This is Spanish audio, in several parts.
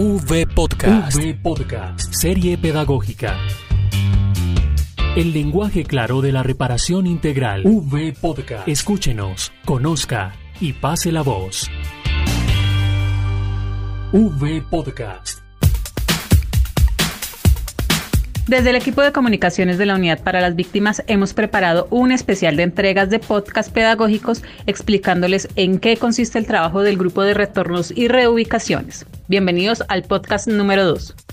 V Podcast. V Podcast. Serie pedagógica. El lenguaje claro de la reparación integral. V Podcast. Escúchenos, conozca y pase la voz. V Podcast. Desde el equipo de comunicaciones de la Unidad para las Víctimas hemos preparado un especial de entregas de podcast pedagógicos explicándoles en qué consiste el trabajo del grupo de retornos y reubicaciones. Bienvenidos al podcast número 2.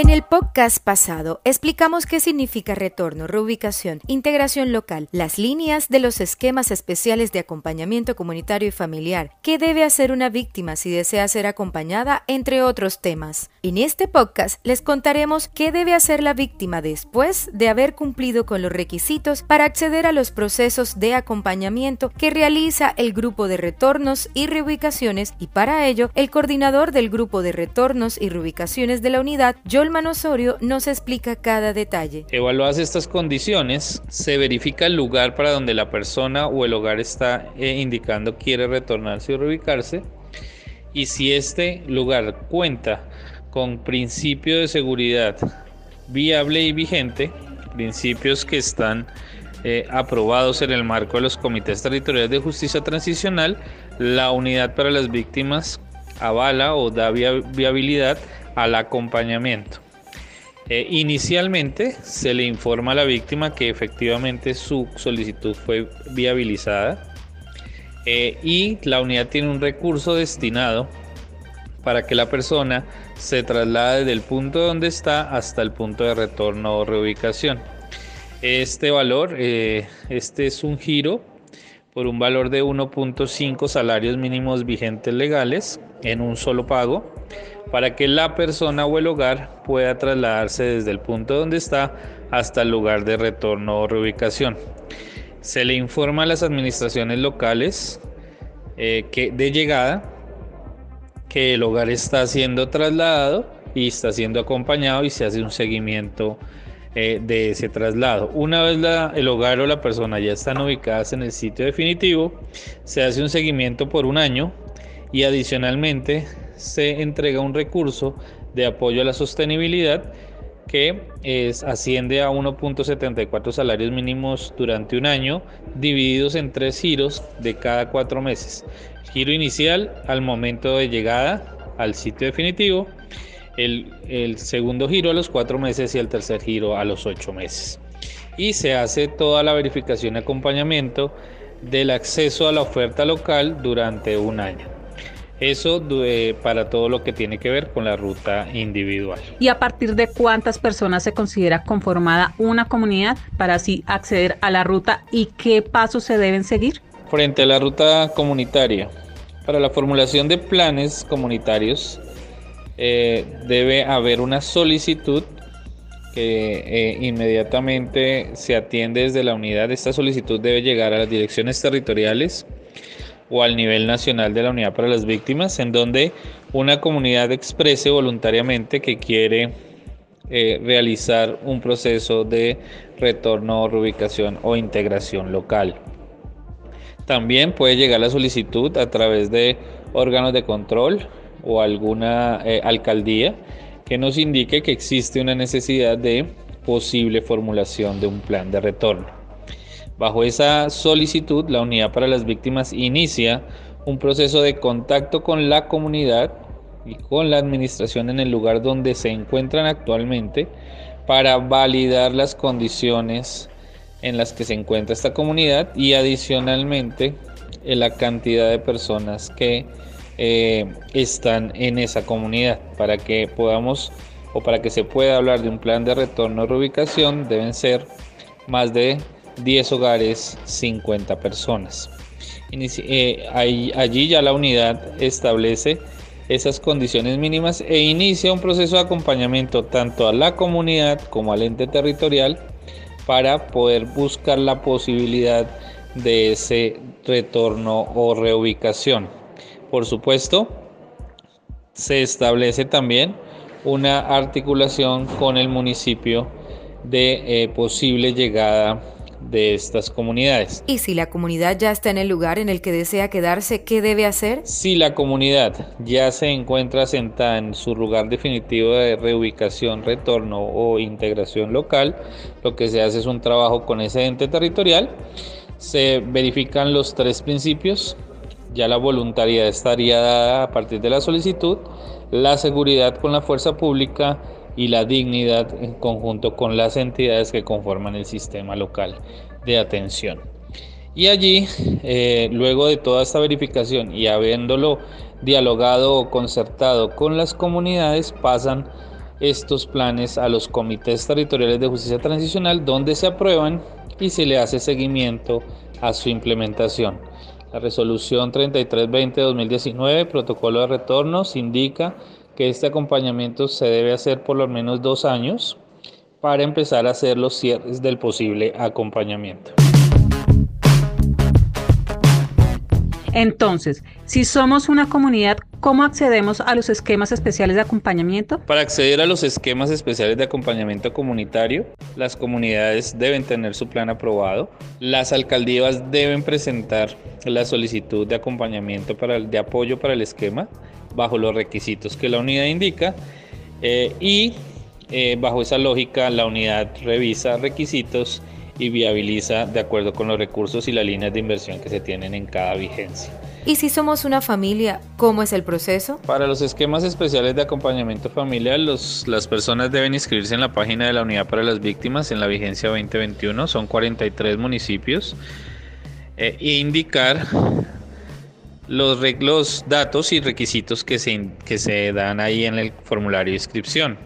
En el podcast pasado explicamos qué significa retorno, reubicación, integración local, las líneas de los esquemas especiales de acompañamiento comunitario y familiar, qué debe hacer una víctima si desea ser acompañada, entre otros temas. En este podcast les contaremos qué debe hacer la víctima después de haber cumplido con los requisitos para acceder a los procesos de acompañamiento que realiza el grupo de retornos y reubicaciones y para ello el coordinador del grupo de retornos y reubicaciones de la unidad, Joel Osorio nos explica cada detalle. Evaluadas estas condiciones, se verifica el lugar para donde la persona o el hogar está eh, indicando quiere retornarse o reubicarse y si este lugar cuenta con principio de seguridad viable y vigente, principios que están eh, aprobados en el marco de los comités territoriales de justicia transicional, la unidad para las víctimas avala o da viabilidad al acompañamiento. Eh, inicialmente se le informa a la víctima que efectivamente su solicitud fue viabilizada eh, y la unidad tiene un recurso destinado para que la persona se traslade del punto donde está hasta el punto de retorno o reubicación. Este valor, eh, este es un giro por un valor de 1.5 salarios mínimos vigentes legales en un solo pago para que la persona o el hogar pueda trasladarse desde el punto donde está hasta el lugar de retorno o reubicación. Se le informa a las administraciones locales eh, que de llegada que el hogar está siendo trasladado y está siendo acompañado y se hace un seguimiento eh, de ese traslado. Una vez el hogar o la persona ya están ubicadas en el sitio definitivo, se hace un seguimiento por un año y adicionalmente se entrega un recurso de apoyo a la sostenibilidad que es, asciende a 1.74 salarios mínimos durante un año, divididos en tres giros de cada cuatro meses. Giro inicial al momento de llegada al sitio definitivo, el, el segundo giro a los cuatro meses y el tercer giro a los ocho meses. Y se hace toda la verificación y acompañamiento del acceso a la oferta local durante un año. Eso para todo lo que tiene que ver con la ruta individual. ¿Y a partir de cuántas personas se considera conformada una comunidad para así acceder a la ruta y qué pasos se deben seguir? Frente a la ruta comunitaria, para la formulación de planes comunitarios eh, debe haber una solicitud que eh, inmediatamente se atiende desde la unidad. Esta solicitud debe llegar a las direcciones territoriales o al nivel nacional de la Unidad para las Víctimas, en donde una comunidad exprese voluntariamente que quiere eh, realizar un proceso de retorno, reubicación o integración local. También puede llegar la solicitud a través de órganos de control o alguna eh, alcaldía que nos indique que existe una necesidad de posible formulación de un plan de retorno. Bajo esa solicitud, la Unidad para las Víctimas inicia un proceso de contacto con la comunidad y con la administración en el lugar donde se encuentran actualmente para validar las condiciones en las que se encuentra esta comunidad y adicionalmente eh, la cantidad de personas que eh, están en esa comunidad para que podamos o para que se pueda hablar de un plan de retorno o reubicación deben ser más de 10 hogares, 50 personas. Eh, allí ya la unidad establece esas condiciones mínimas e inicia un proceso de acompañamiento tanto a la comunidad como al ente territorial para poder buscar la posibilidad de ese retorno o reubicación. Por supuesto, se establece también una articulación con el municipio de eh, posible llegada de estas comunidades. Y si la comunidad ya está en el lugar en el que desea quedarse, ¿qué debe hacer? Si la comunidad ya se encuentra sentada en su lugar definitivo de reubicación, retorno o integración local, lo que se hace es un trabajo con ese ente territorial. Se verifican los tres principios. Ya la voluntariedad estaría dada a partir de la solicitud, la seguridad con la fuerza pública, y la dignidad en conjunto con las entidades que conforman el sistema local de atención. Y allí, eh, luego de toda esta verificación y habiéndolo dialogado o concertado con las comunidades, pasan estos planes a los comités territoriales de justicia transicional donde se aprueban y se le hace seguimiento a su implementación. La resolución 3320-2019, protocolo de retornos, indica que este acompañamiento se debe hacer por lo menos dos años para empezar a hacer los cierres del posible acompañamiento. Entonces, si somos una comunidad, ¿cómo accedemos a los esquemas especiales de acompañamiento? Para acceder a los esquemas especiales de acompañamiento comunitario, las comunidades deben tener su plan aprobado, las alcaldías deben presentar la solicitud de acompañamiento para de apoyo para el esquema bajo los requisitos que la unidad indica eh, y eh, bajo esa lógica la unidad revisa requisitos y viabiliza de acuerdo con los recursos y las líneas de inversión que se tienen en cada vigencia. ¿Y si somos una familia, cómo es el proceso? Para los esquemas especiales de acompañamiento familiar, los, las personas deben inscribirse en la página de la Unidad para las Víctimas en la vigencia 2021. Son 43 municipios. e indicar los, los datos y requisitos que se, que se dan ahí en el formulario de inscripción.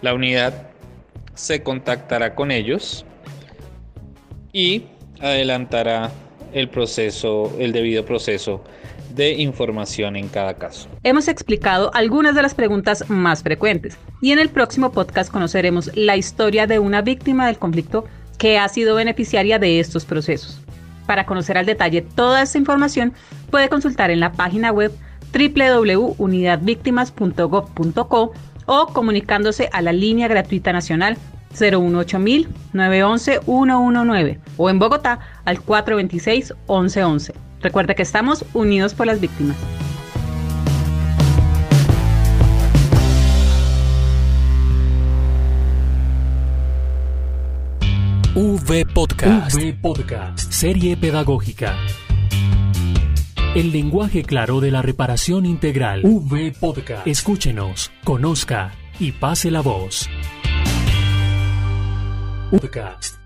La unidad se contactará con ellos y adelantará el proceso, el debido proceso de información en cada caso. Hemos explicado algunas de las preguntas más frecuentes y en el próximo podcast conoceremos la historia de una víctima del conflicto que ha sido beneficiaria de estos procesos. Para conocer al detalle toda esta información, puede consultar en la página web www.unidadvictimas.gov.co o comunicándose a la línea gratuita nacional 018000 911 119 o en Bogotá al 426 1111. Recuerda que estamos unidos por las víctimas. V Podcast. V Podcast. Serie pedagógica. El lenguaje claro de la reparación integral. V Podcast. Escúchenos, conozca y pase la voz. Podcast.